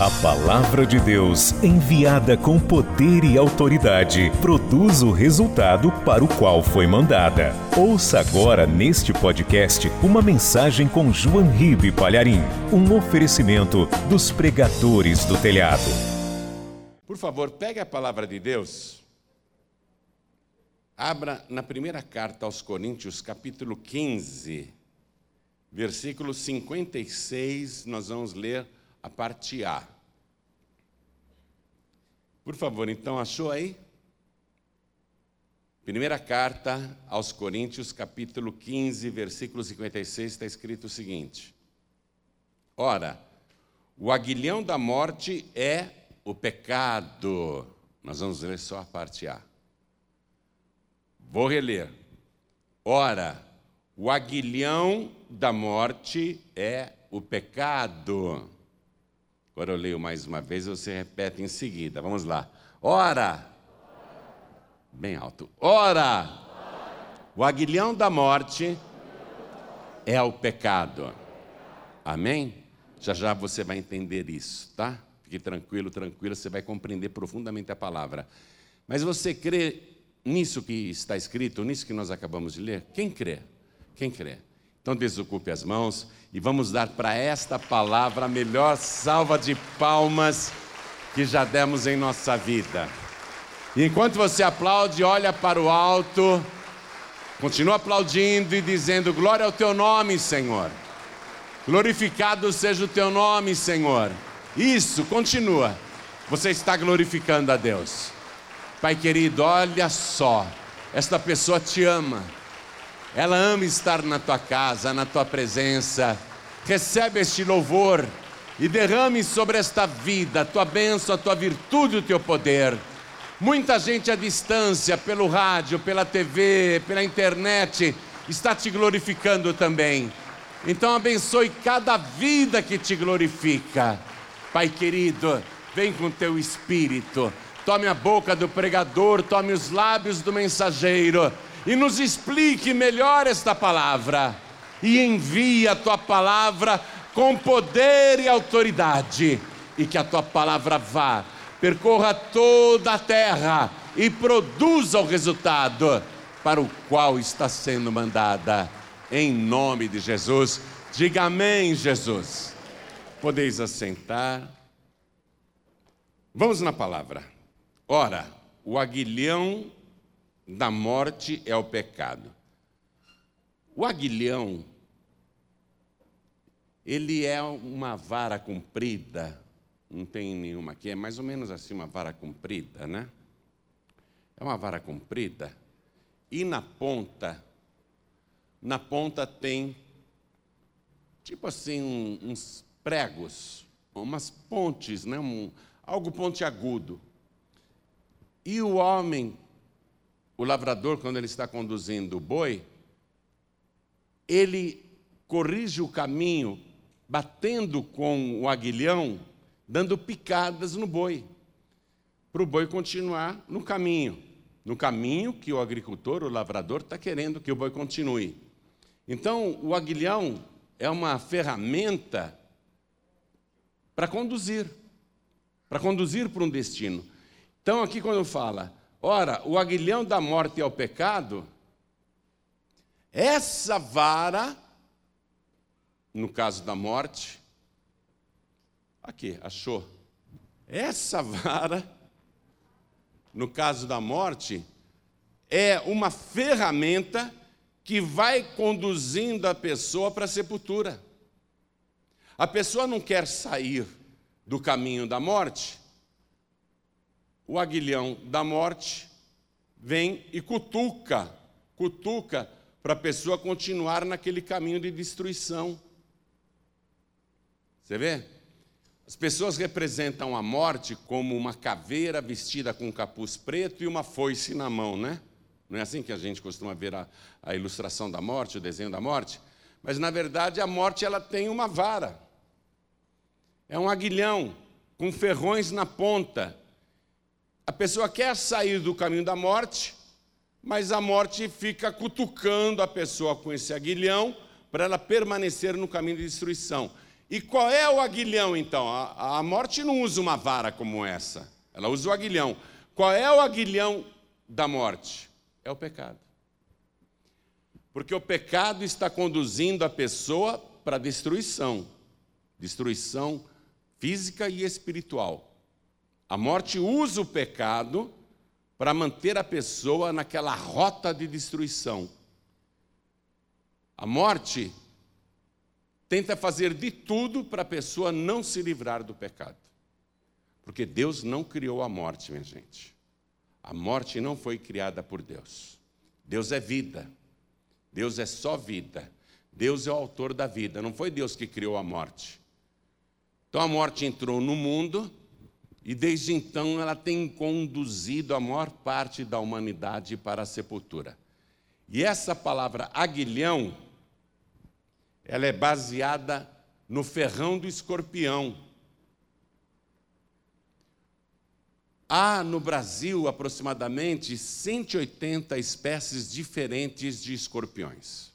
A palavra de Deus, enviada com poder e autoridade, produz o resultado para o qual foi mandada. Ouça agora neste podcast uma mensagem com João Ribe Palharim, um oferecimento dos pregadores do telhado. Por favor, pegue a palavra de Deus. Abra na primeira carta aos Coríntios, capítulo 15, versículo 56, nós vamos ler a parte A. Por favor, então, achou aí? Primeira carta aos Coríntios, capítulo 15, versículo 56, está escrito o seguinte: Ora, o aguilhão da morte é o pecado. Nós vamos ler só a parte A. Vou reler. Ora, o aguilhão da morte é o pecado. Agora eu leio mais uma vez, você repete em seguida. Vamos lá. Ora. Bem alto. Ora. O aguilhão da morte é o pecado. Amém? Já já você vai entender isso, tá? Fique tranquilo, tranquilo, você vai compreender profundamente a palavra. Mas você crê nisso que está escrito, nisso que nós acabamos de ler? Quem crê? Quem crê? Então desocupe as mãos e vamos dar para esta palavra a melhor salva de palmas que já demos em nossa vida. E enquanto você aplaude, olha para o alto, continua aplaudindo e dizendo: Glória ao teu nome, Senhor. Glorificado seja o teu nome, Senhor. Isso, continua. Você está glorificando a Deus. Pai querido, olha só, esta pessoa te ama ela ama estar na tua casa, na tua presença. Recebe este louvor e derrame sobre esta vida a tua bênção, a tua virtude, o teu poder. Muita gente à distância, pelo rádio, pela TV, pela internet, está te glorificando também. Então abençoe cada vida que te glorifica. Pai querido, vem com teu espírito. Tome a boca do pregador, tome os lábios do mensageiro e nos explique melhor esta palavra. E envie a tua palavra com poder e autoridade, e que a tua palavra vá, percorra toda a terra e produza o resultado para o qual está sendo mandada. Em nome de Jesus, diga amém, Jesus. Podeis assentar. Vamos na palavra. Ora, o aguilhão da morte é o pecado. O aguilhão, ele é uma vara comprida, não tem nenhuma aqui, é mais ou menos assim uma vara comprida, né? É uma vara comprida, e na ponta, na ponta tem, tipo assim, um, uns pregos, umas pontes, né? Um, algo pontiagudo. E o homem o lavrador, quando ele está conduzindo o boi, ele corrige o caminho batendo com o aguilhão, dando picadas no boi, para o boi continuar no caminho, no caminho que o agricultor, o lavrador, está querendo que o boi continue. Então, o aguilhão é uma ferramenta para conduzir, para conduzir para um destino. Então, aqui quando fala, Ora, o aguilhão da morte é o pecado. Essa vara, no caso da morte, aqui, achou? Essa vara, no caso da morte, é uma ferramenta que vai conduzindo a pessoa para a sepultura. A pessoa não quer sair do caminho da morte, o aguilhão da morte vem e cutuca, cutuca para a pessoa continuar naquele caminho de destruição. Você vê? As pessoas representam a morte como uma caveira vestida com um capuz preto e uma foice na mão, né? Não é assim que a gente costuma ver a, a ilustração da morte, o desenho da morte? Mas, na verdade, a morte ela tem uma vara. É um aguilhão com ferrões na ponta a pessoa quer sair do caminho da morte, mas a morte fica cutucando a pessoa com esse aguilhão para ela permanecer no caminho de destruição. E qual é o aguilhão, então? A, a morte não usa uma vara como essa, ela usa o aguilhão. Qual é o aguilhão da morte? É o pecado. Porque o pecado está conduzindo a pessoa para destruição destruição física e espiritual. A morte usa o pecado para manter a pessoa naquela rota de destruição. A morte tenta fazer de tudo para a pessoa não se livrar do pecado. Porque Deus não criou a morte, minha gente. A morte não foi criada por Deus. Deus é vida. Deus é só vida. Deus é o autor da vida. Não foi Deus que criou a morte. Então a morte entrou no mundo e desde então ela tem conduzido a maior parte da humanidade para a sepultura. E essa palavra aguilhão, ela é baseada no ferrão do escorpião. Há no Brasil aproximadamente 180 espécies diferentes de escorpiões.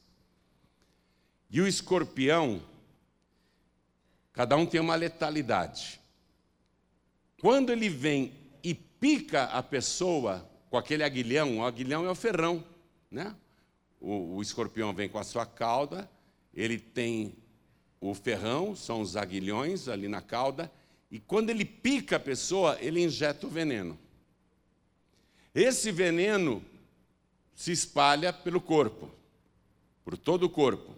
E o escorpião, cada um tem uma letalidade. Quando ele vem e pica a pessoa com aquele aguilhão, o aguilhão é o ferrão, né? O, o escorpião vem com a sua cauda, ele tem o ferrão, são os aguilhões ali na cauda, e quando ele pica a pessoa, ele injeta o veneno. Esse veneno se espalha pelo corpo, por todo o corpo.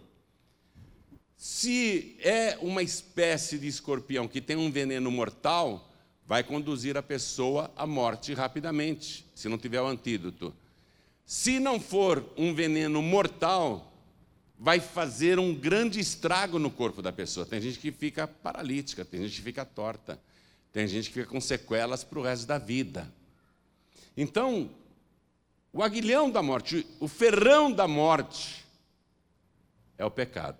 Se é uma espécie de escorpião que tem um veneno mortal, vai conduzir a pessoa à morte rapidamente, se não tiver o antídoto. Se não for um veneno mortal, vai fazer um grande estrago no corpo da pessoa. Tem gente que fica paralítica, tem gente que fica torta, tem gente que fica com sequelas para o resto da vida. Então, o aguilhão da morte, o ferrão da morte, é o pecado.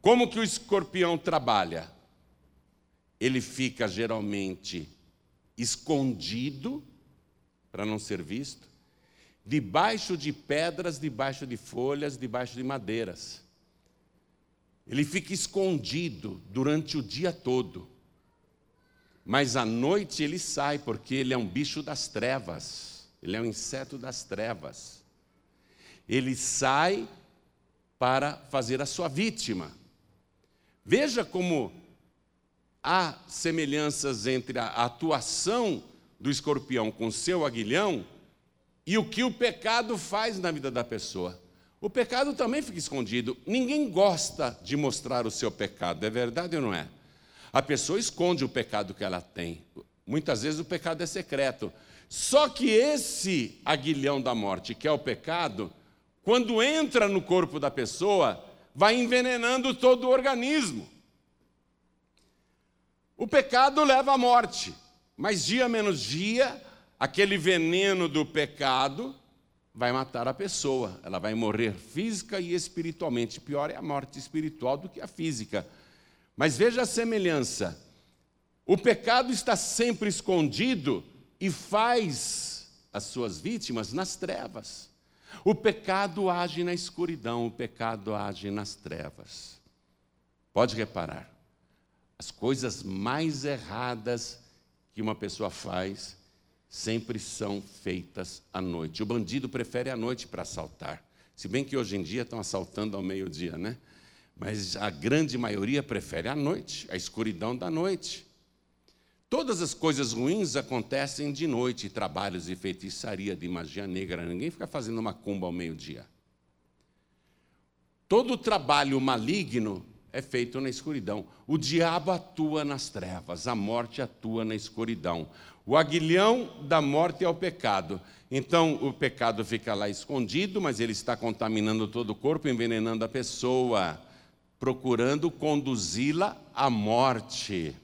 Como que o escorpião trabalha? Ele fica geralmente escondido para não ser visto, debaixo de pedras, debaixo de folhas, debaixo de madeiras. Ele fica escondido durante o dia todo. Mas à noite ele sai, porque ele é um bicho das trevas. Ele é um inseto das trevas. Ele sai para fazer a sua vítima. Veja como há semelhanças entre a atuação do escorpião com seu aguilhão e o que o pecado faz na vida da pessoa. O pecado também fica escondido. Ninguém gosta de mostrar o seu pecado, é verdade ou não é? A pessoa esconde o pecado que ela tem. Muitas vezes o pecado é secreto. Só que esse aguilhão da morte, que é o pecado, quando entra no corpo da pessoa, vai envenenando todo o organismo. O pecado leva à morte, mas dia menos dia, aquele veneno do pecado vai matar a pessoa. Ela vai morrer física e espiritualmente. Pior é a morte espiritual do que a física. Mas veja a semelhança. O pecado está sempre escondido e faz as suas vítimas nas trevas. O pecado age na escuridão, o pecado age nas trevas. Pode reparar, as coisas mais erradas que uma pessoa faz sempre são feitas à noite. O bandido prefere a noite para assaltar. Se bem que hoje em dia estão assaltando ao meio-dia, né? Mas a grande maioria prefere a noite, a escuridão da noite. Todas as coisas ruins acontecem de noite, trabalhos de feitiçaria, de magia negra. Ninguém fica fazendo uma cumba ao meio-dia. Todo trabalho maligno é feito na escuridão. O diabo atua nas trevas, a morte atua na escuridão. O aguilhão da morte é o pecado. Então, o pecado fica lá escondido, mas ele está contaminando todo o corpo, envenenando a pessoa, procurando conduzi-la à morte.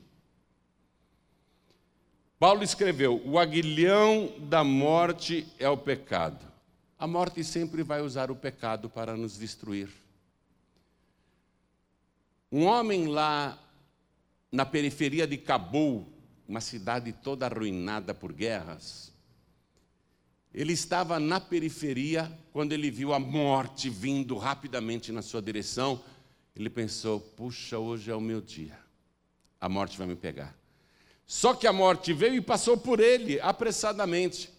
Paulo escreveu: o aguilhão da morte é o pecado. A morte sempre vai usar o pecado para nos destruir. Um homem lá na periferia de Cabul, uma cidade toda arruinada por guerras, ele estava na periferia quando ele viu a morte vindo rapidamente na sua direção. ele pensou: puxa, hoje é o meu dia, a morte vai me pegar. Só que a morte veio e passou por ele apressadamente.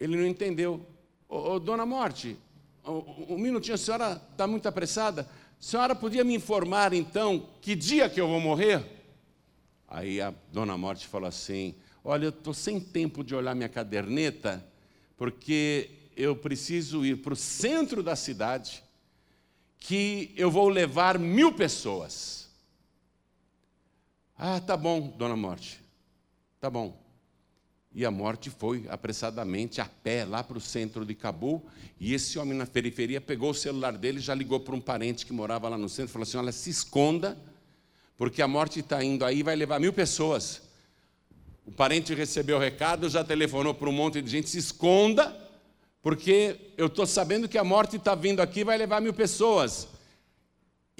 Ele não entendeu. Ô, ô, dona Morte, um, minutinho, a senhora está muito apressada. Senhora podia me informar então que dia que eu vou morrer? Aí a dona Morte falou assim: Olha, eu estou sem tempo de olhar minha caderneta, porque eu preciso ir para o centro da cidade, que eu vou levar mil pessoas. Ah, tá bom, dona Morte, tá bom. E a morte foi apressadamente a pé lá para o centro de Cabul. E esse homem na periferia pegou o celular dele, já ligou para um parente que morava lá no centro, falou assim: Olha, se esconda, porque a morte está indo aí, vai levar mil pessoas. O parente recebeu o recado, já telefonou para um monte de gente: se esconda, porque eu estou sabendo que a morte está vindo aqui, vai levar mil pessoas.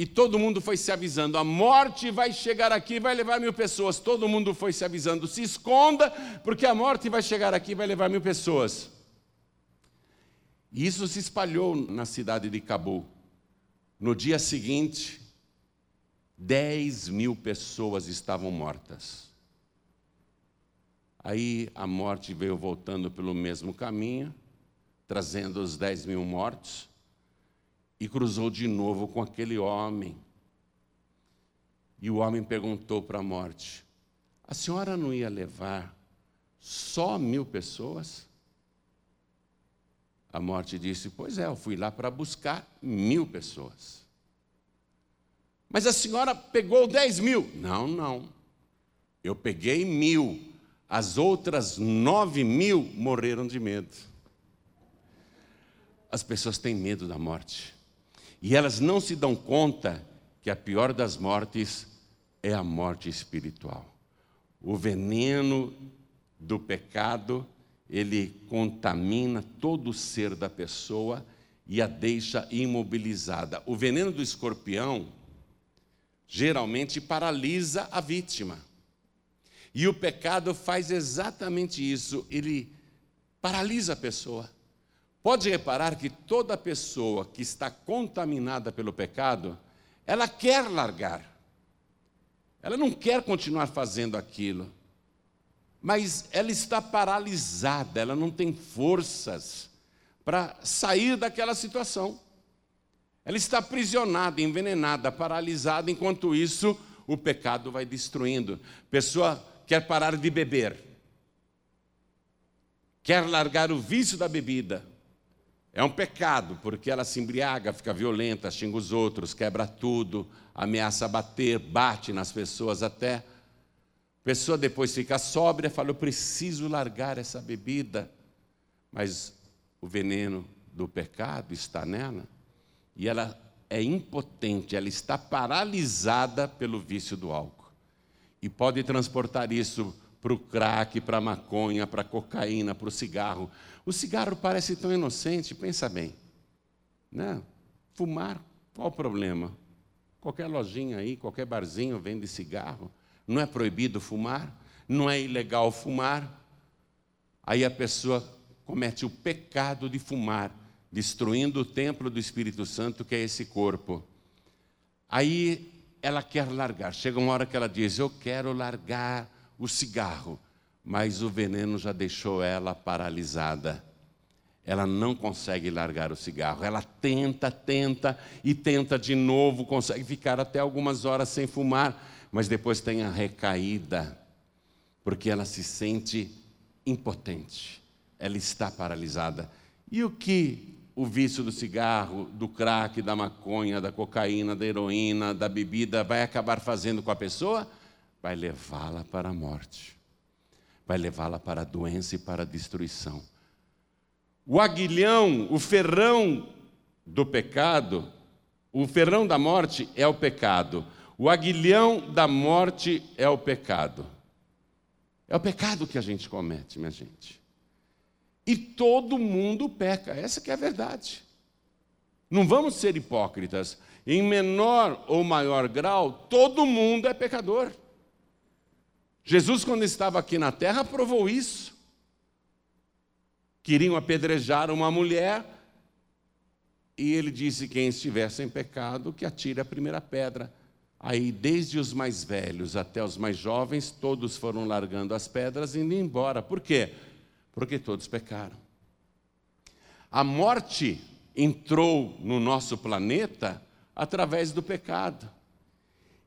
E todo mundo foi se avisando: a morte vai chegar aqui, vai levar mil pessoas. Todo mundo foi se avisando: se esconda, porque a morte vai chegar aqui, vai levar mil pessoas. E isso se espalhou na cidade de Cabul. No dia seguinte, 10 mil pessoas estavam mortas. Aí a morte veio voltando pelo mesmo caminho, trazendo os 10 mil mortos e cruzou de novo com aquele homem. E o homem perguntou para a morte: A senhora não ia levar só mil pessoas? A morte disse: Pois é, eu fui lá para buscar mil pessoas. Mas a senhora pegou dez mil? Não, não. Eu peguei mil. As outras nove mil morreram de medo. As pessoas têm medo da morte. E elas não se dão conta que a pior das mortes é a morte espiritual. O veneno do pecado, ele contamina todo o ser da pessoa e a deixa imobilizada. O veneno do escorpião geralmente paralisa a vítima. E o pecado faz exatamente isso, ele paralisa a pessoa. Pode reparar que toda pessoa que está contaminada pelo pecado, ela quer largar. Ela não quer continuar fazendo aquilo. Mas ela está paralisada, ela não tem forças para sair daquela situação. Ela está aprisionada, envenenada, paralisada, enquanto isso o pecado vai destruindo. Pessoa quer parar de beber, quer largar o vício da bebida, é um pecado, porque ela se embriaga, fica violenta, xinga os outros, quebra tudo, ameaça bater, bate nas pessoas até. A pessoa depois fica sóbria, fala: Eu preciso largar essa bebida. Mas o veneno do pecado está nela e ela é impotente, ela está paralisada pelo vício do álcool. E pode transportar isso para o crack, para a maconha, para a cocaína, para o cigarro. O cigarro parece tão inocente, pensa bem. Né? Fumar, qual o problema? Qualquer lojinha aí, qualquer barzinho vende cigarro. Não é proibido fumar, não é ilegal fumar. Aí a pessoa comete o pecado de fumar, destruindo o templo do Espírito Santo, que é esse corpo. Aí ela quer largar. Chega uma hora que ela diz: Eu quero largar o cigarro, mas o veneno já deixou ela paralisada. Ela não consegue largar o cigarro. Ela tenta, tenta e tenta de novo, consegue ficar até algumas horas sem fumar, mas depois tem a recaída, porque ela se sente impotente. Ela está paralisada. E o que o vício do cigarro, do crack, da maconha, da cocaína, da heroína, da bebida vai acabar fazendo com a pessoa? vai levá-la para a morte, vai levá-la para a doença e para a destruição. O aguilhão, o ferrão do pecado, o ferrão da morte é o pecado. O aguilhão da morte é o pecado. É o pecado que a gente comete, minha gente. E todo mundo peca, essa que é a verdade. Não vamos ser hipócritas. Em menor ou maior grau, todo mundo é pecador. Jesus, quando estava aqui na terra, provou isso. Queriam apedrejar uma mulher e ele disse: quem estiver sem pecado, que atire a primeira pedra. Aí, desde os mais velhos até os mais jovens, todos foram largando as pedras e indo embora. Por quê? Porque todos pecaram. A morte entrou no nosso planeta através do pecado.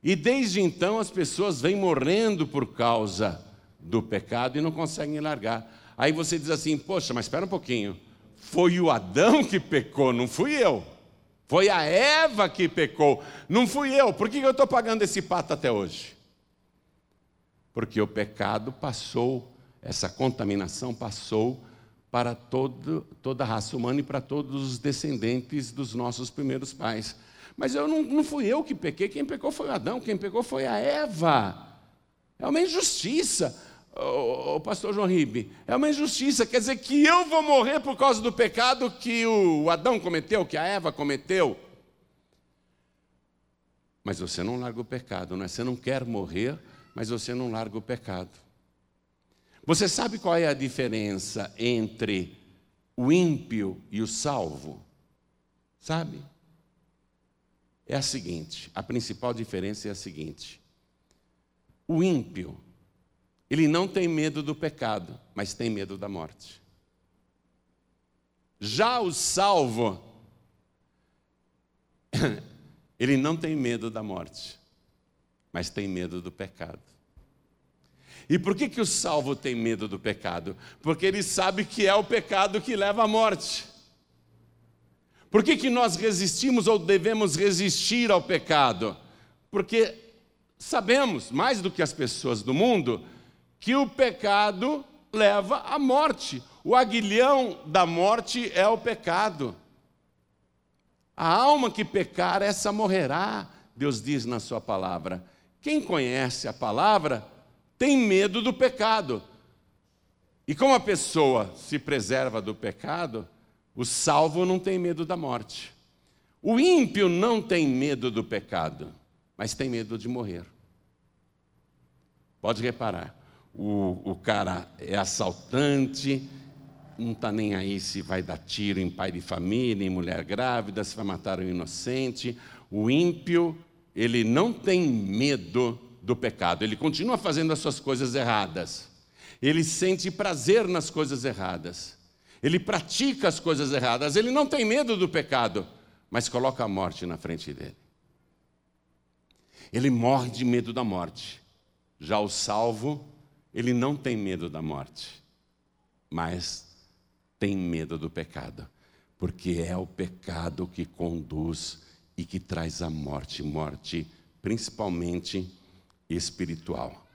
E desde então as pessoas vêm morrendo por causa do pecado e não conseguem largar. Aí você diz assim: Poxa, mas espera um pouquinho. Foi o Adão que pecou, não fui eu. Foi a Eva que pecou, não fui eu. Por que eu estou pagando esse pato até hoje? Porque o pecado passou, essa contaminação passou para todo, toda a raça humana e para todos os descendentes dos nossos primeiros pais. Mas eu não, não fui eu que pequei, quem pecou foi Adão, quem pecou foi a Eva. É uma injustiça. O, pastor João Ribe, é uma injustiça, quer dizer que eu vou morrer por causa do pecado que o Adão cometeu, que a Eva cometeu. Mas você não larga o pecado, não é? Você não quer morrer, mas você não larga o pecado. Você sabe qual é a diferença entre o ímpio e o salvo? Sabe? É a seguinte: a principal diferença é a seguinte. O ímpio ele não tem medo do pecado, mas tem medo da morte. Já o salvo, ele não tem medo da morte, mas tem medo do pecado. E por que, que o salvo tem medo do pecado? Porque ele sabe que é o pecado que leva à morte. Por que, que nós resistimos ou devemos resistir ao pecado? Porque sabemos, mais do que as pessoas do mundo, que o pecado leva à morte. O aguilhão da morte é o pecado. A alma que pecar, essa morrerá, Deus diz na Sua palavra. Quem conhece a palavra tem medo do pecado. E como a pessoa se preserva do pecado, o salvo não tem medo da morte. O ímpio não tem medo do pecado, mas tem medo de morrer. Pode reparar o, o cara é assaltante, não está nem aí se vai dar tiro em pai de família, em mulher grávida, se vai matar um inocente. O ímpio, ele não tem medo do pecado, ele continua fazendo as suas coisas erradas. Ele sente prazer nas coisas erradas. Ele pratica as coisas erradas, ele não tem medo do pecado, mas coloca a morte na frente dele. Ele morre de medo da morte. Já o salvo, ele não tem medo da morte, mas tem medo do pecado, porque é o pecado que conduz e que traz a morte, morte principalmente espiritual.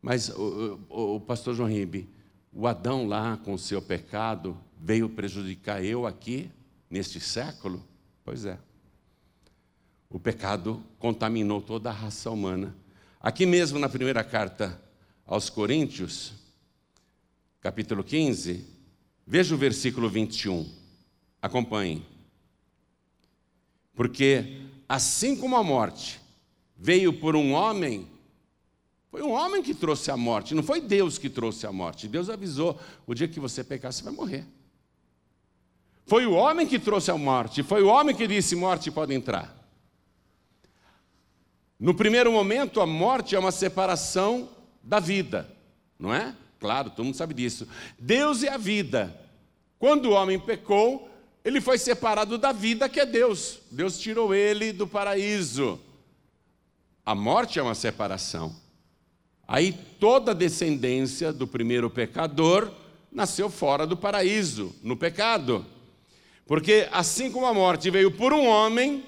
Mas o, o, o pastor João Ribe, o Adão lá com o seu pecado veio prejudicar eu aqui neste século? Pois é. O pecado contaminou toda a raça humana. Aqui mesmo na primeira carta aos Coríntios, capítulo 15, veja o versículo 21. Acompanhe. Porque assim como a morte veio por um homem, foi um homem que trouxe a morte, não foi Deus que trouxe a morte. Deus avisou: o dia que você pecar, você vai morrer. Foi o homem que trouxe a morte, foi o homem que disse: morte pode entrar. No primeiro momento, a morte é uma separação da vida, não é? Claro, todo mundo sabe disso. Deus é a vida. Quando o homem pecou, ele foi separado da vida que é Deus. Deus tirou ele do paraíso. A morte é uma separação. Aí toda a descendência do primeiro pecador nasceu fora do paraíso, no pecado. Porque assim como a morte veio por um homem,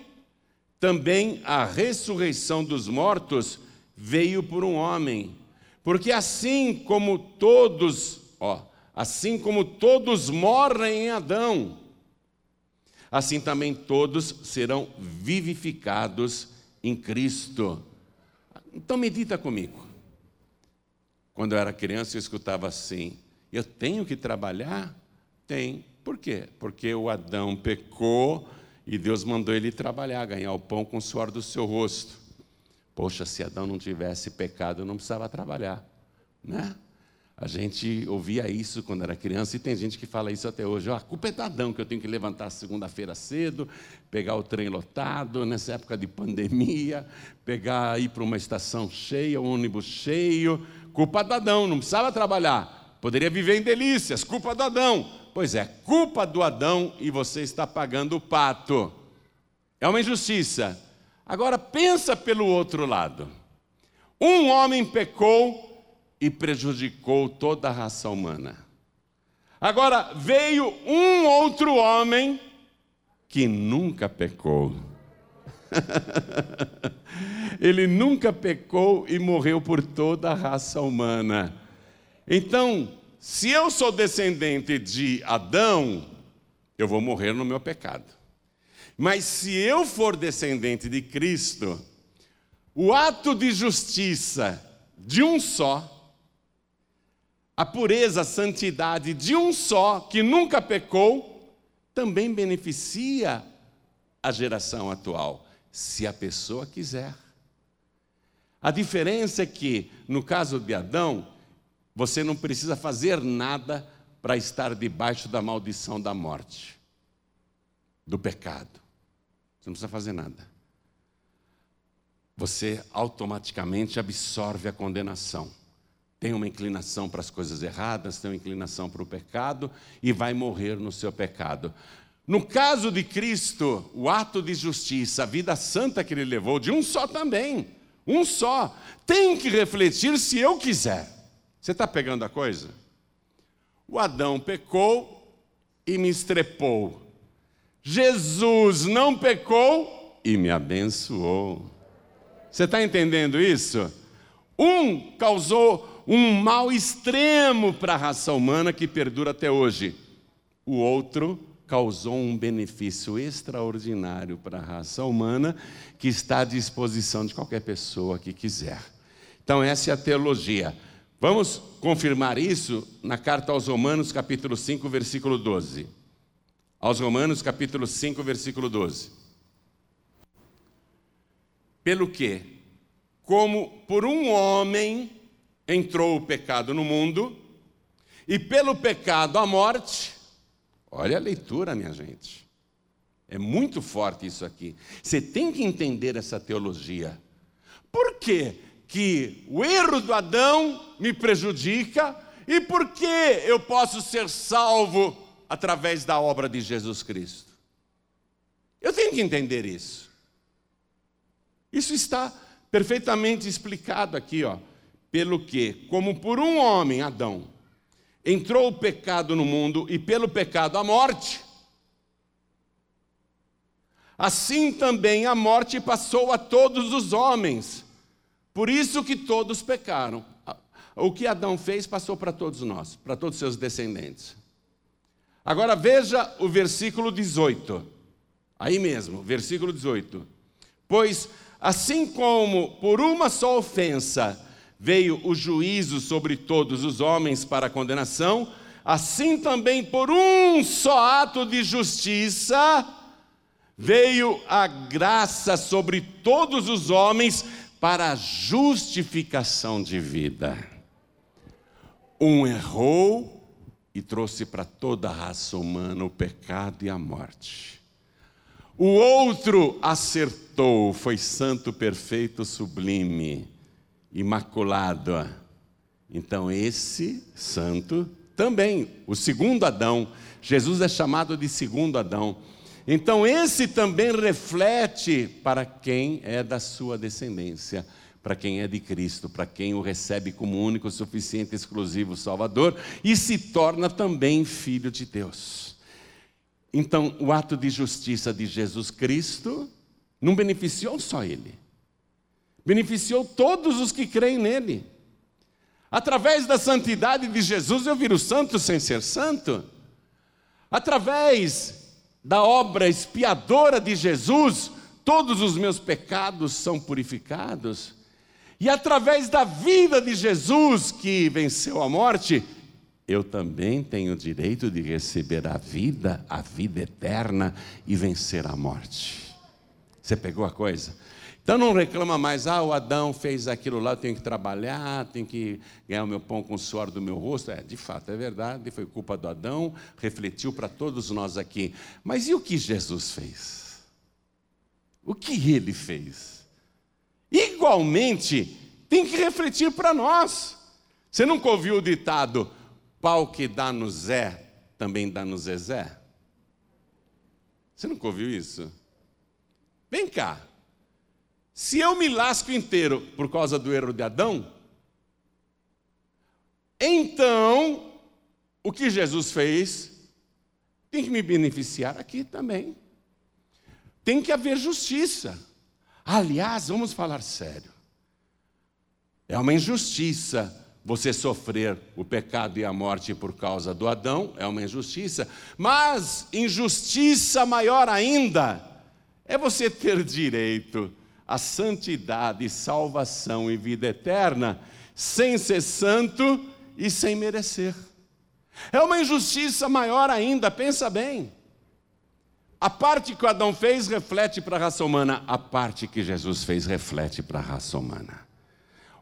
também a ressurreição dos mortos veio por um homem. Porque assim como todos, ó, assim como todos morrem em Adão, assim também todos serão vivificados em Cristo. Então medita comigo. Quando eu era criança, eu escutava assim: eu tenho que trabalhar? Tem. Por quê? Porque o Adão pecou e Deus mandou ele trabalhar, ganhar o pão com o suor do seu rosto. Poxa, se Adão não tivesse pecado, não precisava trabalhar, né? A gente ouvia isso quando era criança e tem gente que fala isso até hoje. Oh, a culpa é da Adão, que eu tenho que levantar segunda-feira cedo, pegar o trem lotado, nessa época de pandemia, pegar, ir para uma estação cheia, um ônibus cheio. Culpa do Adão, não precisava trabalhar. Poderia viver em delícias, culpa do Adão. Pois é, culpa do Adão e você está pagando o pato. É uma injustiça. Agora pensa pelo outro lado. Um homem pecou e prejudicou toda a raça humana. Agora veio um outro homem que nunca pecou. Ele nunca pecou e morreu por toda a raça humana. Então, se eu sou descendente de Adão, eu vou morrer no meu pecado. Mas se eu for descendente de Cristo, o ato de justiça de um só, a pureza, a santidade de um só, que nunca pecou, também beneficia a geração atual, se a pessoa quiser. A diferença é que, no caso de Adão, você não precisa fazer nada para estar debaixo da maldição da morte, do pecado. Você não precisa fazer nada. Você automaticamente absorve a condenação tem uma inclinação para as coisas erradas, tem uma inclinação para o pecado e vai morrer no seu pecado. No caso de Cristo, o ato de justiça, a vida santa que ele levou, de um só também, um só, tem que refletir se eu quiser. Você está pegando a coisa? O Adão pecou e me estrepou. Jesus não pecou e me abençoou. Você está entendendo isso? Um causou um mal extremo para a raça humana que perdura até hoje. O outro causou um benefício extraordinário para a raça humana que está à disposição de qualquer pessoa que quiser. Então, essa é a teologia. Vamos confirmar isso na carta aos Romanos, capítulo 5, versículo 12. Aos Romanos, capítulo 5, versículo 12. Pelo que, como por um homem entrou o pecado no mundo, e pelo pecado a morte. Olha a leitura, minha gente. É muito forte isso aqui. Você tem que entender essa teologia. Por que, que o erro do Adão me prejudica e por que eu posso ser salvo através da obra de Jesus Cristo? Eu tenho que entender isso. Isso está perfeitamente explicado aqui, ó pelo que, como por um homem, Adão, entrou o pecado no mundo e pelo pecado a morte, assim também a morte passou a todos os homens. Por isso que todos pecaram. O que Adão fez passou para todos nós, para todos seus descendentes. Agora veja o versículo 18. Aí mesmo, versículo 18. Pois assim como por uma só ofensa veio o juízo sobre todos os homens para condenação, assim também por um só ato de justiça veio a graça sobre todos os homens para justificação de vida. Um errou e trouxe para toda a raça humana o pecado e a morte. O outro acertou, foi santo, perfeito, sublime imaculado. Então, esse santo também, o segundo Adão, Jesus é chamado de segundo Adão. Então, esse também reflete para quem é da sua descendência, para quem é de Cristo, para quem o recebe como único, suficiente, exclusivo Salvador e se torna também filho de Deus. Então, o ato de justiça de Jesus Cristo não beneficiou só ele, beneficiou todos os que creem nele. Através da santidade de Jesus, eu viro santo sem ser santo. Através da obra expiadora de Jesus, todos os meus pecados são purificados. E através da vida de Jesus, que venceu a morte, eu também tenho o direito de receber a vida, a vida eterna e vencer a morte. Você pegou a coisa? Então não reclama mais, ah, o Adão fez aquilo lá, eu tenho que trabalhar, tenho que ganhar o meu pão com o suor do meu rosto. É, de fato, é verdade, foi culpa do Adão, refletiu para todos nós aqui. Mas e o que Jesus fez? O que ele fez? Igualmente, tem que refletir para nós. Você nunca ouviu o ditado: pau que dá no Zé, também dá no Zezé? Você nunca ouviu isso? Vem cá. Se eu me lasco inteiro por causa do erro de Adão, então o que Jesus fez tem que me beneficiar aqui também. Tem que haver justiça. Aliás, vamos falar sério. É uma injustiça você sofrer o pecado e a morte por causa do Adão, é uma injustiça, mas injustiça maior ainda é você ter direito a santidade, salvação e vida eterna, sem ser santo e sem merecer. É uma injustiça maior ainda, pensa bem. A parte que Adão fez reflete para a raça humana, a parte que Jesus fez reflete para a raça humana.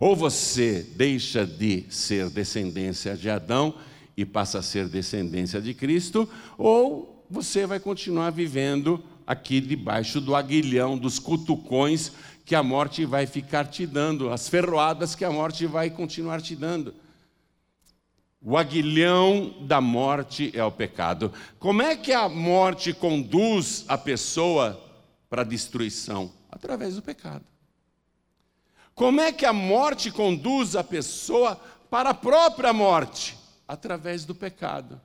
Ou você deixa de ser descendência de Adão e passa a ser descendência de Cristo, ou você vai continuar vivendo aqui debaixo do aguilhão, dos cutucões que a morte vai ficar te dando, as ferroadas que a morte vai continuar te dando. O aguilhão da morte é o pecado. Como é que a morte conduz a pessoa para a destruição? Através do pecado. Como é que a morte conduz a pessoa para a própria morte? Através do pecado.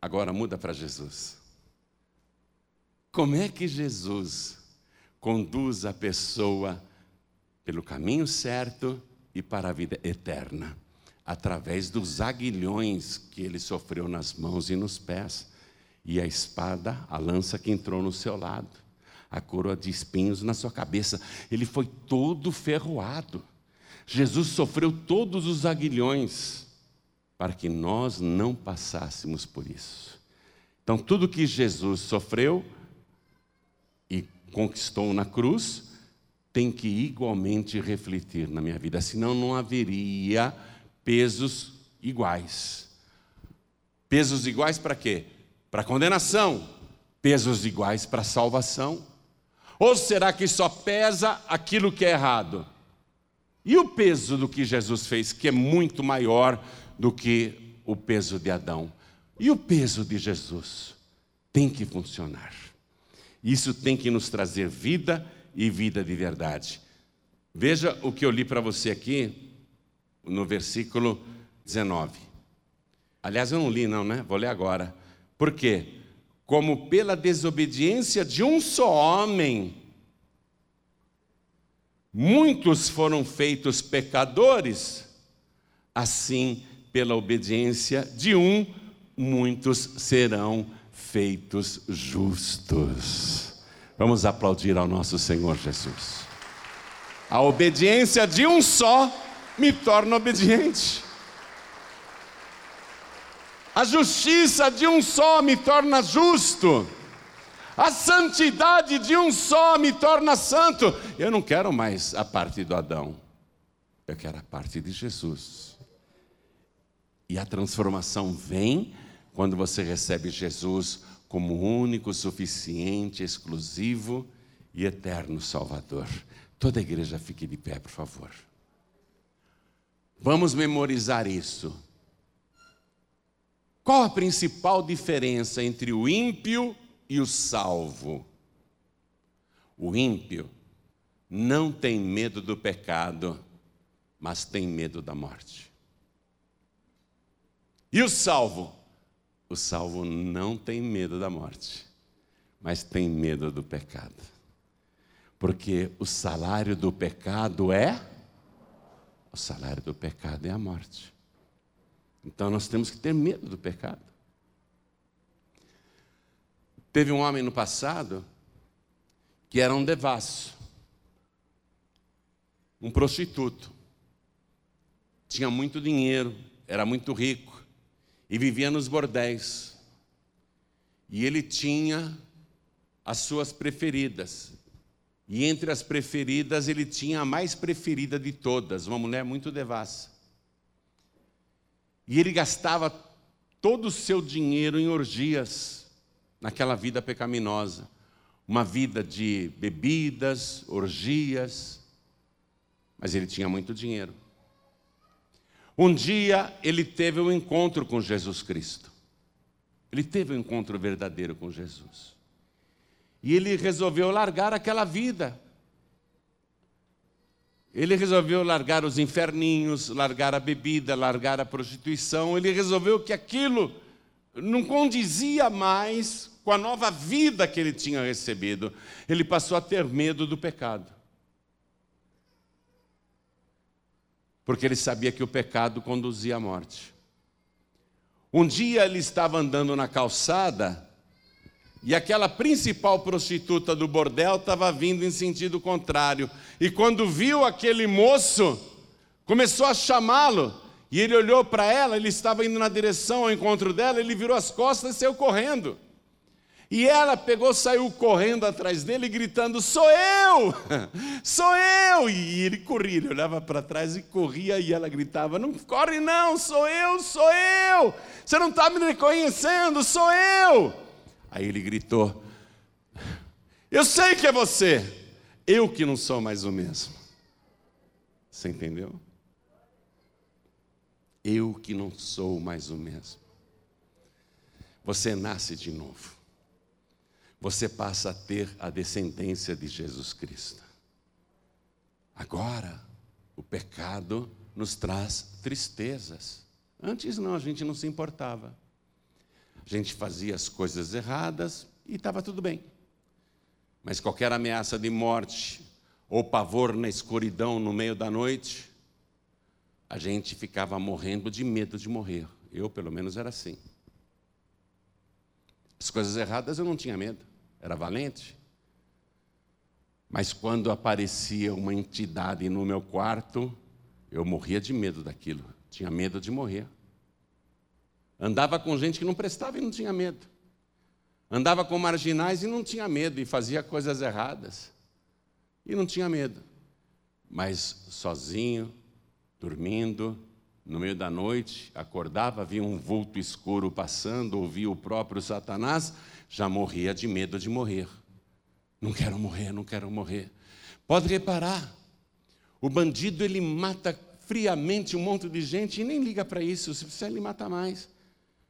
Agora muda para Jesus. Como é que Jesus conduz a pessoa pelo caminho certo e para a vida eterna? Através dos aguilhões que ele sofreu nas mãos e nos pés, e a espada, a lança que entrou no seu lado, a coroa de espinhos na sua cabeça. Ele foi todo ferroado. Jesus sofreu todos os aguilhões para que nós não passássemos por isso. Então, tudo que Jesus sofreu, conquistou na cruz, tem que igualmente refletir na minha vida, senão não haveria pesos iguais. Pesos iguais para quê? Para condenação, pesos iguais para salvação. Ou será que só pesa aquilo que é errado? E o peso do que Jesus fez, que é muito maior do que o peso de Adão? E o peso de Jesus tem que funcionar. Isso tem que nos trazer vida e vida de verdade. Veja o que eu li para você aqui no versículo 19. Aliás, eu não li, não, né? Vou ler agora. Por quê? Como pela desobediência de um só homem, muitos foram feitos pecadores, assim, pela obediência de um, muitos serão feitos justos. Vamos aplaudir ao nosso Senhor Jesus. A obediência de um só me torna obediente. A justiça de um só me torna justo. A santidade de um só me torna santo. Eu não quero mais a parte do Adão. Eu quero a parte de Jesus. E a transformação vem quando você recebe Jesus como único, suficiente, exclusivo e eterno Salvador. Toda a igreja fique de pé, por favor. Vamos memorizar isso. Qual a principal diferença entre o ímpio e o salvo? O ímpio não tem medo do pecado, mas tem medo da morte. E o salvo o salvo não tem medo da morte, mas tem medo do pecado. Porque o salário do pecado é o salário do pecado é a morte. Então nós temos que ter medo do pecado. Teve um homem no passado que era um devasso, um prostituto. Tinha muito dinheiro, era muito rico e vivia nos bordéis. E ele tinha as suas preferidas. E entre as preferidas, ele tinha a mais preferida de todas, uma mulher muito devassa. E ele gastava todo o seu dinheiro em orgias, naquela vida pecaminosa. Uma vida de bebidas, orgias, mas ele tinha muito dinheiro. Um dia ele teve um encontro com Jesus Cristo. Ele teve um encontro verdadeiro com Jesus. E ele resolveu largar aquela vida. Ele resolveu largar os inferninhos, largar a bebida, largar a prostituição. Ele resolveu que aquilo não condizia mais com a nova vida que ele tinha recebido. Ele passou a ter medo do pecado. Porque ele sabia que o pecado conduzia à morte. Um dia ele estava andando na calçada e aquela principal prostituta do bordel estava vindo em sentido contrário. E quando viu aquele moço, começou a chamá-lo. E ele olhou para ela, ele estava indo na direção ao encontro dela, ele virou as costas e saiu correndo. E ela pegou, saiu correndo atrás dele, gritando: Sou eu! Sou eu! E ele corria, ele olhava para trás e corria, e ela gritava: Não corre, não, sou eu, sou eu! Você não está me reconhecendo, sou eu! Aí ele gritou: Eu sei que é você, eu que não sou mais o mesmo. Você entendeu? Eu que não sou mais o mesmo. Você nasce de novo. Você passa a ter a descendência de Jesus Cristo. Agora, o pecado nos traz tristezas. Antes não, a gente não se importava. A gente fazia as coisas erradas e estava tudo bem. Mas qualquer ameaça de morte ou pavor na escuridão no meio da noite, a gente ficava morrendo de medo de morrer. Eu, pelo menos, era assim. As coisas erradas eu não tinha medo, era valente. Mas quando aparecia uma entidade no meu quarto, eu morria de medo daquilo, tinha medo de morrer. Andava com gente que não prestava e não tinha medo. Andava com marginais e não tinha medo, e fazia coisas erradas. E não tinha medo. Mas sozinho, dormindo, no meio da noite, acordava, via um vulto escuro passando, ouvia o próprio Satanás, já morria de medo de morrer. Não quero morrer, não quero morrer. Pode reparar, o bandido ele mata friamente um monte de gente e nem liga para isso, se precisar ele mata mais.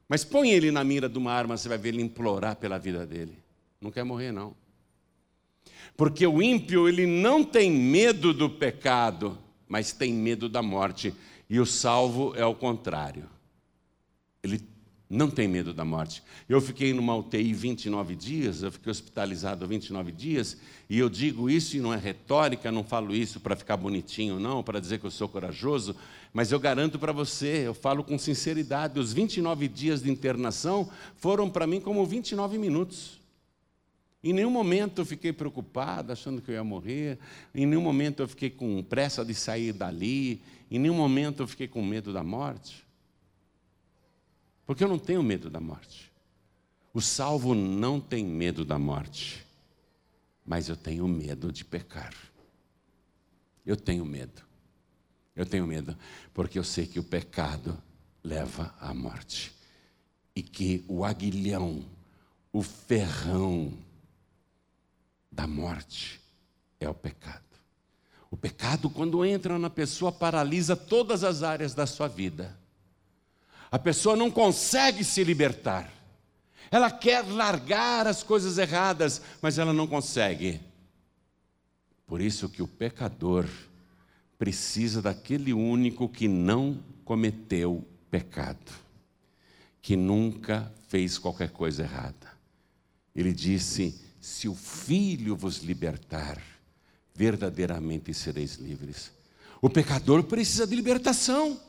Mas põe ele na mira de uma arma, você vai ver ele implorar pela vida dele. Não quer morrer, não. Porque o ímpio, ele não tem medo do pecado, mas tem medo da morte. E o salvo é o contrário. Ele não tem medo da morte. Eu fiquei numa UTI 29 dias, eu fiquei hospitalizado 29 dias, e eu digo isso e não é retórica, não falo isso para ficar bonitinho, não, para dizer que eu sou corajoso, mas eu garanto para você, eu falo com sinceridade, os 29 dias de internação foram para mim como 29 minutos. Em nenhum momento eu fiquei preocupado, achando que eu ia morrer, em nenhum momento eu fiquei com pressa de sair dali, em nenhum momento eu fiquei com medo da morte. Porque eu não tenho medo da morte. O salvo não tem medo da morte. Mas eu tenho medo de pecar. Eu tenho medo. Eu tenho medo, porque eu sei que o pecado leva à morte. E que o aguilhão, o ferrão da morte é o pecado. O pecado, quando entra na pessoa, paralisa todas as áreas da sua vida. A pessoa não consegue se libertar. Ela quer largar as coisas erradas, mas ela não consegue. Por isso que o pecador precisa daquele único que não cometeu pecado, que nunca fez qualquer coisa errada. Ele disse: Se o Filho vos libertar, verdadeiramente sereis livres. O pecador precisa de libertação.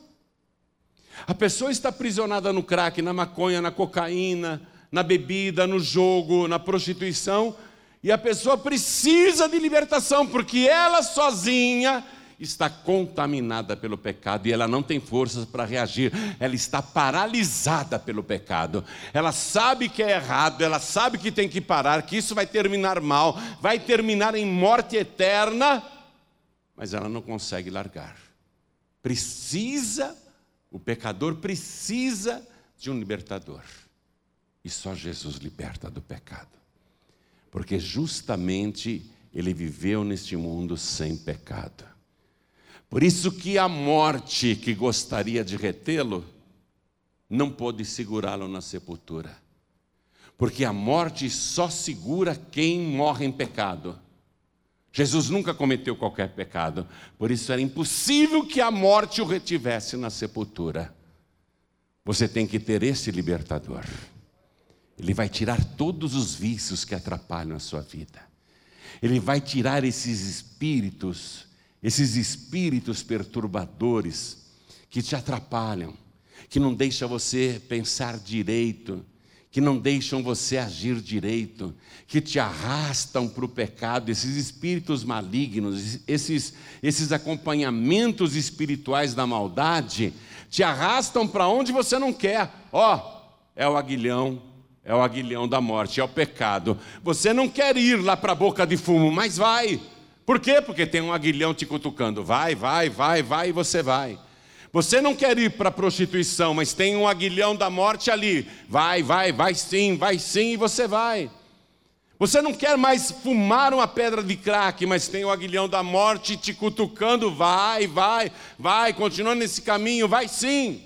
A pessoa está aprisionada no crack, na maconha, na cocaína, na bebida, no jogo, na prostituição, e a pessoa precisa de libertação, porque ela sozinha, está contaminada pelo pecado e ela não tem forças para reagir, ela está paralisada pelo pecado. Ela sabe que é errado, ela sabe que tem que parar, que isso vai terminar mal, vai terminar em morte eterna, mas ela não consegue largar. Precisa, o pecador precisa de um libertador. E só Jesus liberta do pecado. Porque justamente ele viveu neste mundo sem pecado. Por isso que a morte que gostaria de retê-lo não pôde segurá-lo na sepultura. Porque a morte só segura quem morre em pecado. Jesus nunca cometeu qualquer pecado, por isso era impossível que a morte o retivesse na sepultura. Você tem que ter esse libertador. Ele vai tirar todos os vícios que atrapalham a sua vida. Ele vai tirar esses espíritos, esses espíritos perturbadores que te atrapalham, que não deixam você pensar direito, que não deixam você agir direito, que te arrastam para o pecado, esses espíritos malignos, esses, esses acompanhamentos espirituais da maldade, te arrastam para onde você não quer. Ó, oh, é o aguilhão é o aguilhão da morte, é o pecado. Você não quer ir lá para a boca de fumo, mas vai. Por quê? Porque tem um aguilhão te cutucando. Vai, vai, vai, vai e você vai. Você não quer ir para a prostituição, mas tem um aguilhão da morte ali. Vai, vai, vai sim, vai sim e você vai. Você não quer mais fumar uma pedra de crack, mas tem o aguilhão da morte te cutucando. Vai, vai, vai, continua nesse caminho, vai sim.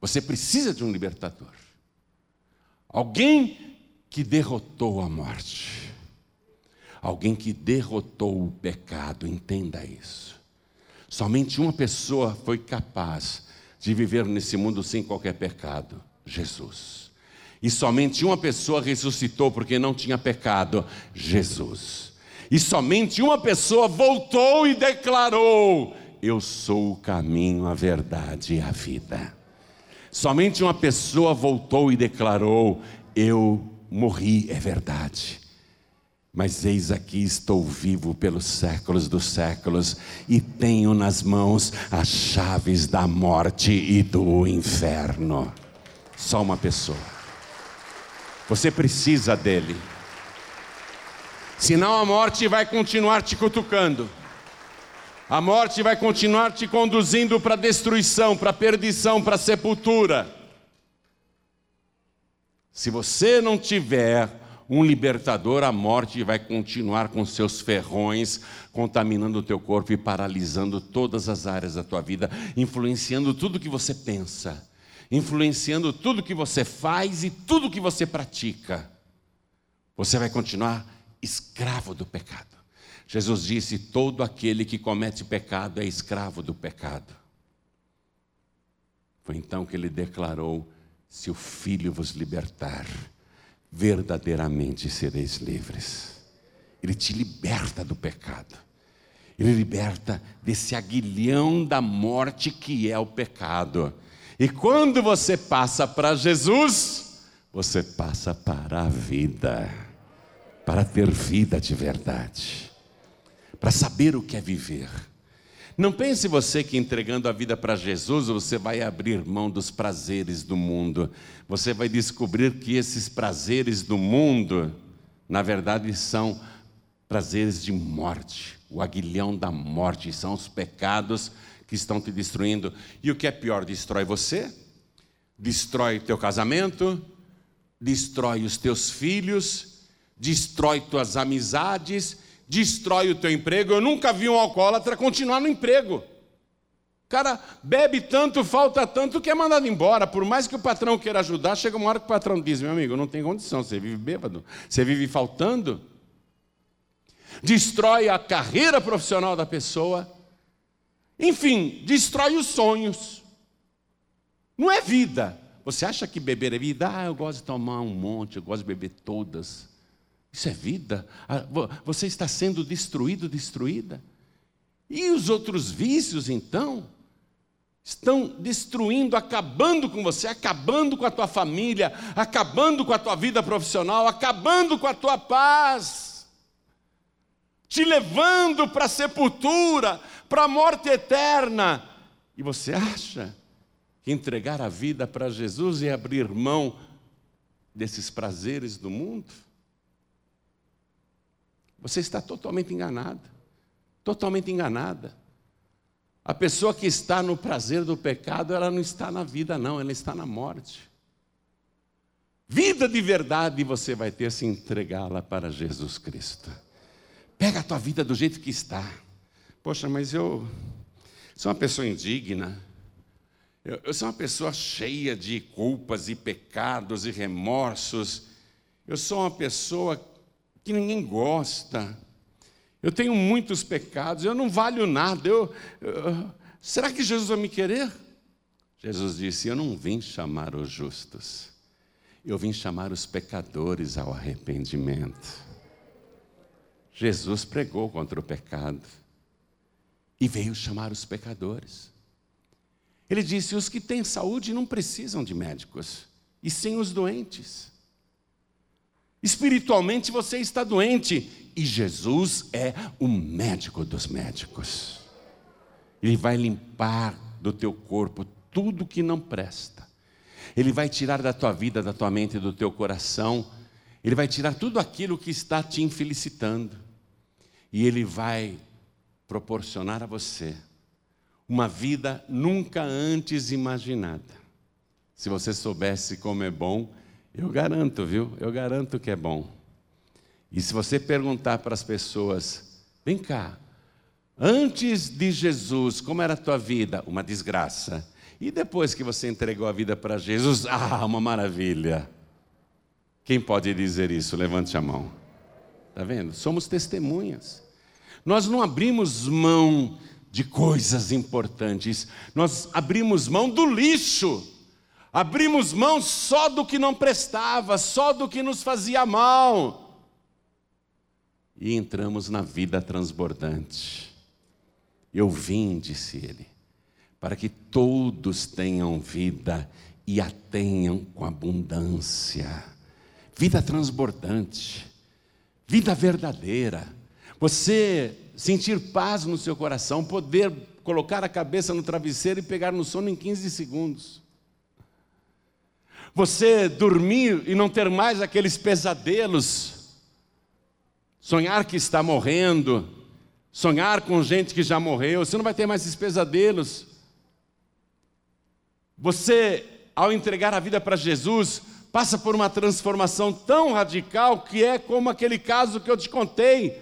Você precisa de um libertador. Alguém que derrotou a morte. Alguém que derrotou o pecado, entenda isso. Somente uma pessoa foi capaz de viver nesse mundo sem qualquer pecado: Jesus. E somente uma pessoa ressuscitou porque não tinha pecado: Jesus. E somente uma pessoa voltou e declarou: Eu sou o caminho, a verdade e a vida. Somente uma pessoa voltou e declarou: Eu morri, é verdade. Mas eis aqui estou vivo pelos séculos dos séculos e tenho nas mãos as chaves da morte e do inferno. Só uma pessoa. Você precisa dele. Senão a morte vai continuar te cutucando. A morte vai continuar te conduzindo para destruição, para perdição, para sepultura. Se você não tiver um libertador, a morte vai continuar com seus ferrões, contaminando o teu corpo e paralisando todas as áreas da tua vida, influenciando tudo que você pensa, influenciando tudo que você faz e tudo que você pratica. Você vai continuar escravo do pecado. Jesus disse: todo aquele que comete pecado é escravo do pecado. Foi então que ele declarou: se o Filho vos libertar, verdadeiramente sereis livres. Ele te liberta do pecado. Ele liberta desse aguilhão da morte que é o pecado. E quando você passa para Jesus, você passa para a vida, para ter vida de verdade para saber o que é viver. Não pense você que entregando a vida para Jesus você vai abrir mão dos prazeres do mundo. Você vai descobrir que esses prazeres do mundo, na verdade, são prazeres de morte, o aguilhão da morte, são os pecados que estão te destruindo. E o que é pior, destrói você, destrói teu casamento, destrói os teus filhos, destrói tuas amizades destrói o teu emprego. Eu nunca vi um alcoólatra continuar no emprego. O cara bebe tanto, falta tanto que é mandado embora. Por mais que o patrão queira ajudar, chega uma hora que o patrão diz: meu amigo, não tem condição, você vive bêbado, você vive faltando. Destrói a carreira profissional da pessoa. Enfim, destrói os sonhos. Não é vida. Você acha que beber é vida? Ah, eu gosto de tomar um monte, eu gosto de beber todas. Isso é vida. Ah, você está sendo destruído, destruída. E os outros vícios, então, estão destruindo, acabando com você, acabando com a tua família, acabando com a tua vida profissional, acabando com a tua paz. te levando para a sepultura, para a morte eterna. E você acha que entregar a vida para Jesus e abrir mão desses prazeres do mundo? Você está totalmente enganado, totalmente enganada. A pessoa que está no prazer do pecado, ela não está na vida, não, ela está na morte. Vida de verdade você vai ter se entregá-la para Jesus Cristo. Pega a tua vida do jeito que está. Poxa, mas eu sou uma pessoa indigna. Eu, eu sou uma pessoa cheia de culpas e pecados e remorsos. Eu sou uma pessoa que ninguém gosta. Eu tenho muitos pecados, eu não valho nada. Eu, eu, será que Jesus vai me querer? Jesus disse: Eu não vim chamar os justos, eu vim chamar os pecadores ao arrependimento. Jesus pregou contra o pecado e veio chamar os pecadores. Ele disse: Os que têm saúde não precisam de médicos, e sim os doentes. Espiritualmente você está doente e Jesus é o médico dos médicos. Ele vai limpar do teu corpo tudo que não presta. Ele vai tirar da tua vida, da tua mente, do teu coração. Ele vai tirar tudo aquilo que está te infelicitando. E ele vai proporcionar a você uma vida nunca antes imaginada. Se você soubesse como é bom eu garanto, viu? Eu garanto que é bom. E se você perguntar para as pessoas, vem cá, antes de Jesus, como era a tua vida? Uma desgraça. E depois que você entregou a vida para Jesus, ah, uma maravilha. Quem pode dizer isso? Levante a mão. Está vendo? Somos testemunhas. Nós não abrimos mão de coisas importantes, nós abrimos mão do lixo Abrimos mão só do que não prestava, só do que nos fazia mal. E entramos na vida transbordante. Eu vim, disse ele, para que todos tenham vida e a tenham com abundância. Vida transbordante, vida verdadeira. Você sentir paz no seu coração, poder colocar a cabeça no travesseiro e pegar no sono em 15 segundos você dormir e não ter mais aqueles pesadelos, sonhar que está morrendo, sonhar com gente que já morreu, você não vai ter mais esses pesadelos. Você, ao entregar a vida para Jesus, passa por uma transformação tão radical que é como aquele caso que eu te contei.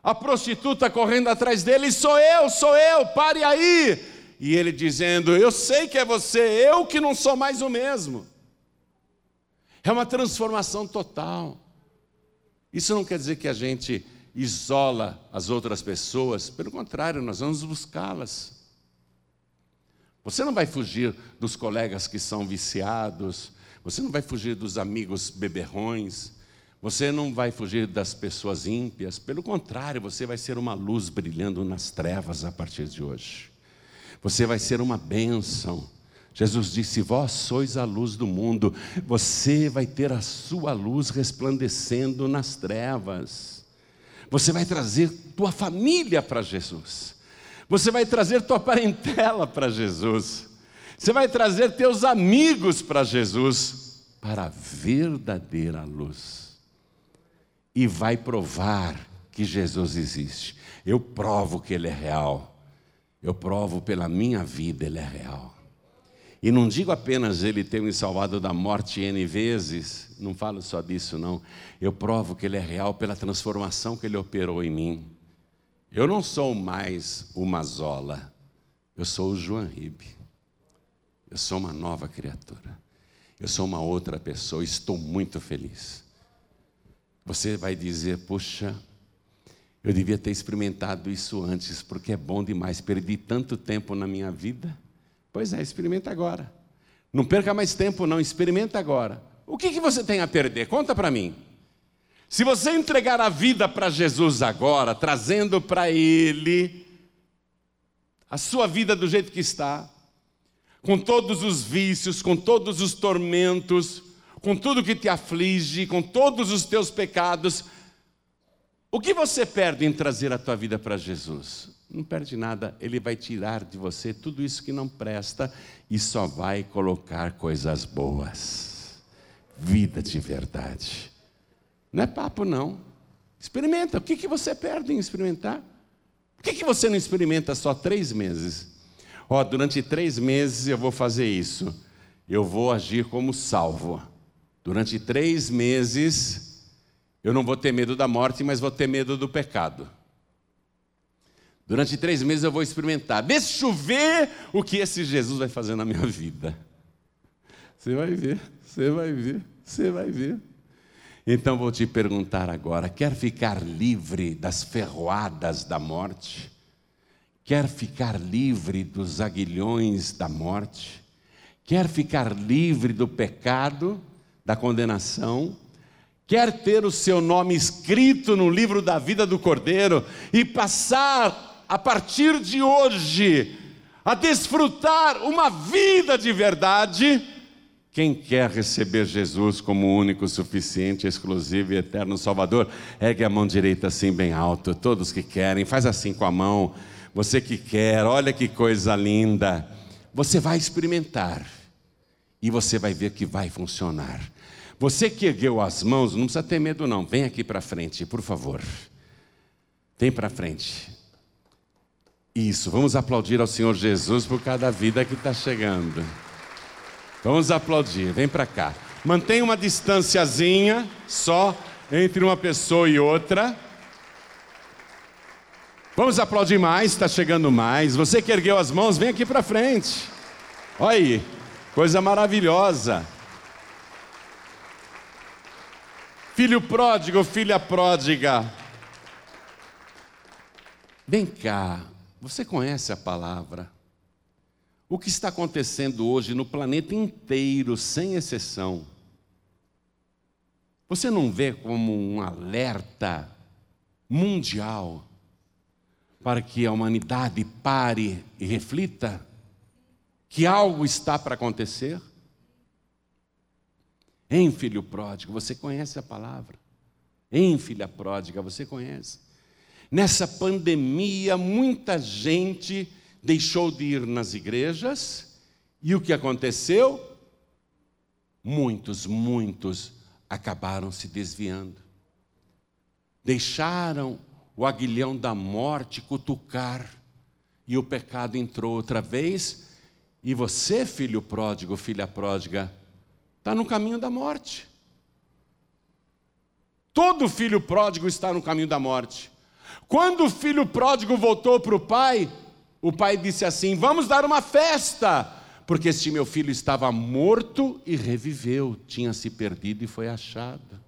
A prostituta correndo atrás dele, sou eu, sou eu, pare aí. E ele dizendo: Eu sei que é você, eu que não sou mais o mesmo. É uma transformação total. Isso não quer dizer que a gente isola as outras pessoas, pelo contrário, nós vamos buscá-las. Você não vai fugir dos colegas que são viciados, você não vai fugir dos amigos beberrões, você não vai fugir das pessoas ímpias, pelo contrário, você vai ser uma luz brilhando nas trevas a partir de hoje. Você vai ser uma bênção. Jesus disse: Vós sois a luz do mundo, você vai ter a sua luz resplandecendo nas trevas. Você vai trazer tua família para Jesus. Você vai trazer tua parentela para Jesus. Você vai trazer teus amigos para Jesus, para a verdadeira luz. E vai provar que Jesus existe. Eu provo que Ele é real. Eu provo pela minha vida, Ele é real. E não digo apenas ele ter me salvado da morte N vezes, não falo só disso, não. Eu provo que ele é real pela transformação que ele operou em mim. Eu não sou mais o Mazola, eu sou o João Ribe. Eu sou uma nova criatura. Eu sou uma outra pessoa, estou muito feliz. Você vai dizer, puxa, eu devia ter experimentado isso antes, porque é bom demais, perdi tanto tempo na minha vida. Pois é, experimenta agora. Não perca mais tempo, não, experimenta agora. O que, que você tem a perder? Conta para mim. Se você entregar a vida para Jesus agora, trazendo para Ele a sua vida do jeito que está, com todos os vícios, com todos os tormentos, com tudo que te aflige, com todos os teus pecados, O que você perde em trazer a tua vida para Jesus? Não perde nada, Ele vai tirar de você tudo isso que não presta e só vai colocar coisas boas. Vida de verdade. Não é papo, não. Experimenta. O que, que você perde em experimentar? Por que, que você não experimenta só três meses? Ó, oh, durante três meses eu vou fazer isso. Eu vou agir como salvo. Durante três meses eu não vou ter medo da morte, mas vou ter medo do pecado. Durante três meses eu vou experimentar. Deixa eu ver o que esse Jesus vai fazer na minha vida. Você vai ver, você vai ver, você vai ver. Então vou te perguntar agora: quer ficar livre das ferroadas da morte? Quer ficar livre dos aguilhões da morte? Quer ficar livre do pecado, da condenação? quer ter o seu nome escrito no livro da vida do Cordeiro e passar, a partir de hoje, a desfrutar uma vida de verdade, quem quer receber Jesus como único, suficiente, exclusivo e eterno Salvador, ergue a mão direita assim bem alto. Todos que querem, faz assim com a mão. Você que quer, olha que coisa linda. Você vai experimentar e você vai ver que vai funcionar. Você que ergueu as mãos, não precisa ter medo, não. Vem aqui para frente, por favor. Vem para frente. Isso, vamos aplaudir ao Senhor Jesus por cada vida que está chegando. Vamos aplaudir, vem para cá. Mantenha uma distânciazinha só entre uma pessoa e outra. Vamos aplaudir mais, está chegando mais. Você que ergueu as mãos, vem aqui para frente. Olha aí, coisa maravilhosa. Filho pródigo, filha pródiga. Vem cá, você conhece a palavra? O que está acontecendo hoje no planeta inteiro, sem exceção? Você não vê como um alerta mundial para que a humanidade pare e reflita que algo está para acontecer? Em filho pródigo, você conhece a palavra. Em filha pródiga, você conhece. Nessa pandemia, muita gente deixou de ir nas igrejas, e o que aconteceu? Muitos, muitos acabaram se desviando. Deixaram o aguilhão da morte cutucar, e o pecado entrou outra vez, e você, filho pródigo, filha pródiga, está no caminho da morte. Todo filho pródigo está no caminho da morte. Quando o filho pródigo voltou para o pai, o pai disse assim: Vamos dar uma festa, porque este meu filho estava morto e reviveu, tinha se perdido e foi achado.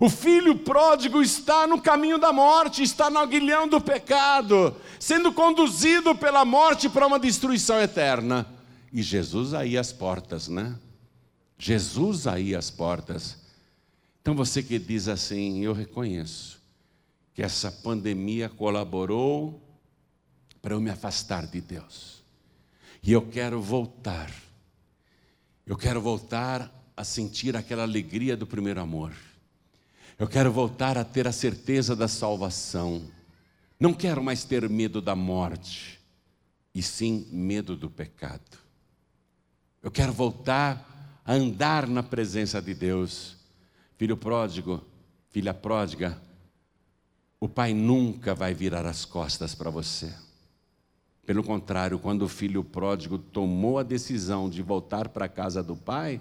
O filho pródigo está no caminho da morte, está no aguilhão do pecado, sendo conduzido pela morte para uma destruição eterna. E Jesus aí às portas, né? Jesus aí às portas. Então você que diz assim, eu reconheço que essa pandemia colaborou para eu me afastar de Deus. E eu quero voltar. Eu quero voltar a sentir aquela alegria do primeiro amor. Eu quero voltar a ter a certeza da salvação. Não quero mais ter medo da morte, e sim medo do pecado. Eu quero voltar a andar na presença de Deus. Filho pródigo, filha pródiga, o pai nunca vai virar as costas para você. Pelo contrário, quando o filho pródigo tomou a decisão de voltar para a casa do pai,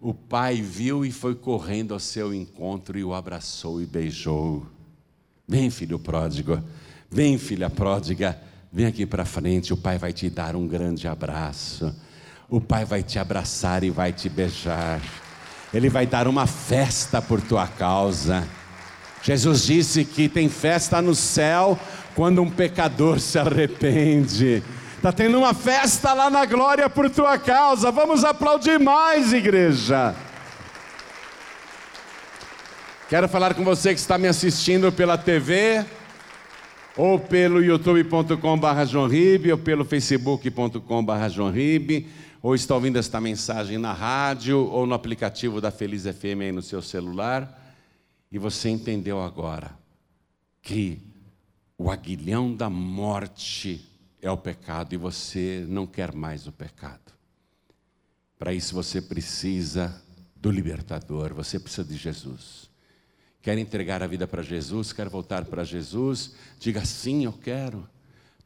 o pai viu e foi correndo ao seu encontro e o abraçou e beijou. Vem, filho pródigo, vem, filha pródiga, vem aqui para frente, o pai vai te dar um grande abraço o Pai vai te abraçar e vai te beijar. Ele vai dar uma festa por tua causa. Jesus disse que tem festa no céu quando um pecador se arrepende. Está tendo uma festa lá na glória por tua causa. Vamos aplaudir mais, igreja. Quero falar com você que está me assistindo pela TV, ou pelo youtube.com.br ou pelo facebook.com.br ou está ouvindo esta mensagem na rádio ou no aplicativo da Feliz FM aí no seu celular. E você entendeu agora que o aguilhão da morte é o pecado e você não quer mais o pecado. Para isso você precisa do libertador, você precisa de Jesus. Quer entregar a vida para Jesus? Quer voltar para Jesus? Diga sim, eu quero.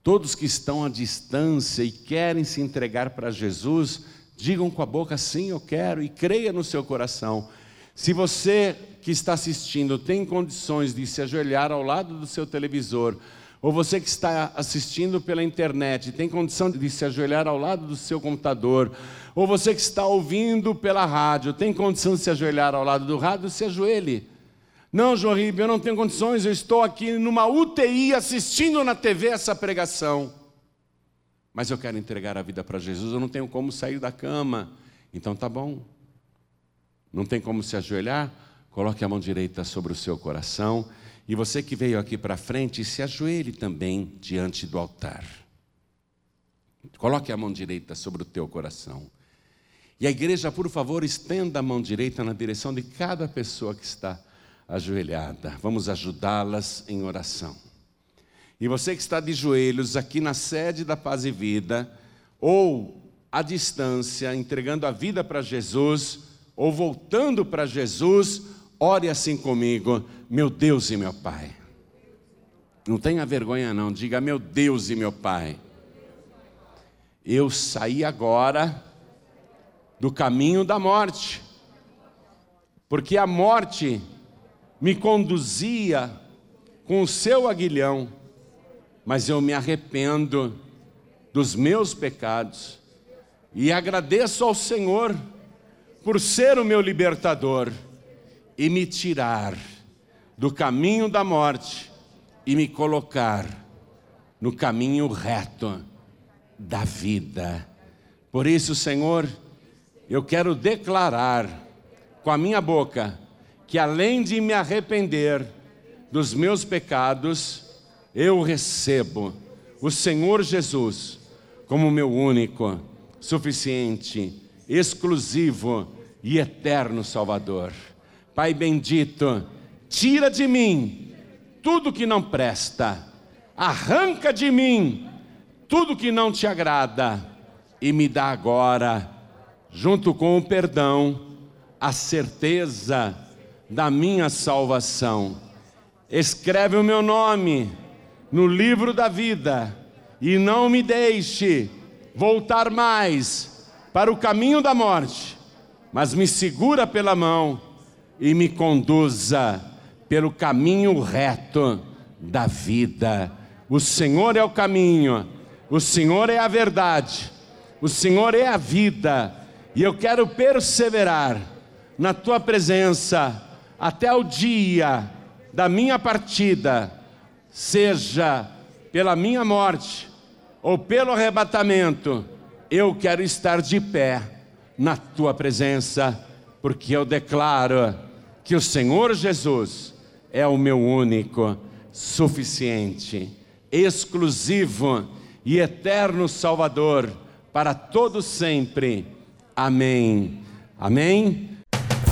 Todos que estão à distância e querem se entregar para Jesus, digam com a boca sim, eu quero e creia no seu coração. Se você que está assistindo tem condições de se ajoelhar ao lado do seu televisor, ou você que está assistindo pela internet tem condição de se ajoelhar ao lado do seu computador, ou você que está ouvindo pela rádio tem condição de se ajoelhar ao lado do rádio, se ajoelhe. Não, João Ribeiro, eu não tenho condições, eu estou aqui numa UTI assistindo na TV essa pregação. Mas eu quero entregar a vida para Jesus, eu não tenho como sair da cama. Então tá bom. Não tem como se ajoelhar? Coloque a mão direita sobre o seu coração. E você que veio aqui para frente, se ajoelhe também diante do altar. Coloque a mão direita sobre o teu coração. E a igreja, por favor, estenda a mão direita na direção de cada pessoa que está ajoelhada. Vamos ajudá-las em oração. E você que está de joelhos aqui na sede da Paz e Vida, ou à distância, entregando a vida para Jesus, ou voltando para Jesus, ore assim comigo, meu Deus e meu Pai. Não tenha vergonha, não, diga meu Deus e meu Pai. Eu saí agora do caminho da morte, porque a morte me conduzia com o seu aguilhão, mas eu me arrependo dos meus pecados e agradeço ao Senhor por ser o meu libertador e me tirar do caminho da morte e me colocar no caminho reto da vida. Por isso, Senhor, eu quero declarar com a minha boca que além de me arrepender dos meus pecados, eu recebo o Senhor Jesus como meu único, suficiente, exclusivo e eterno Salvador. Pai bendito, tira de mim tudo que não presta, arranca de mim tudo que não te agrada e me dá agora, junto com o perdão, a certeza da minha salvação. Escreve o meu nome no livro da vida e não me deixe voltar mais para o caminho da morte mas me segura pela mão e me conduza pelo caminho reto da vida. O Senhor é o caminho, o Senhor é a verdade, o Senhor é a vida, e eu quero perseverar na tua presença até o dia da minha partida, seja pela minha morte ou pelo arrebatamento, eu quero estar de pé na tua presença, porque eu declaro que o Senhor Jesus é o meu único, suficiente, exclusivo e eterno Salvador para todo sempre. Amém. Amém.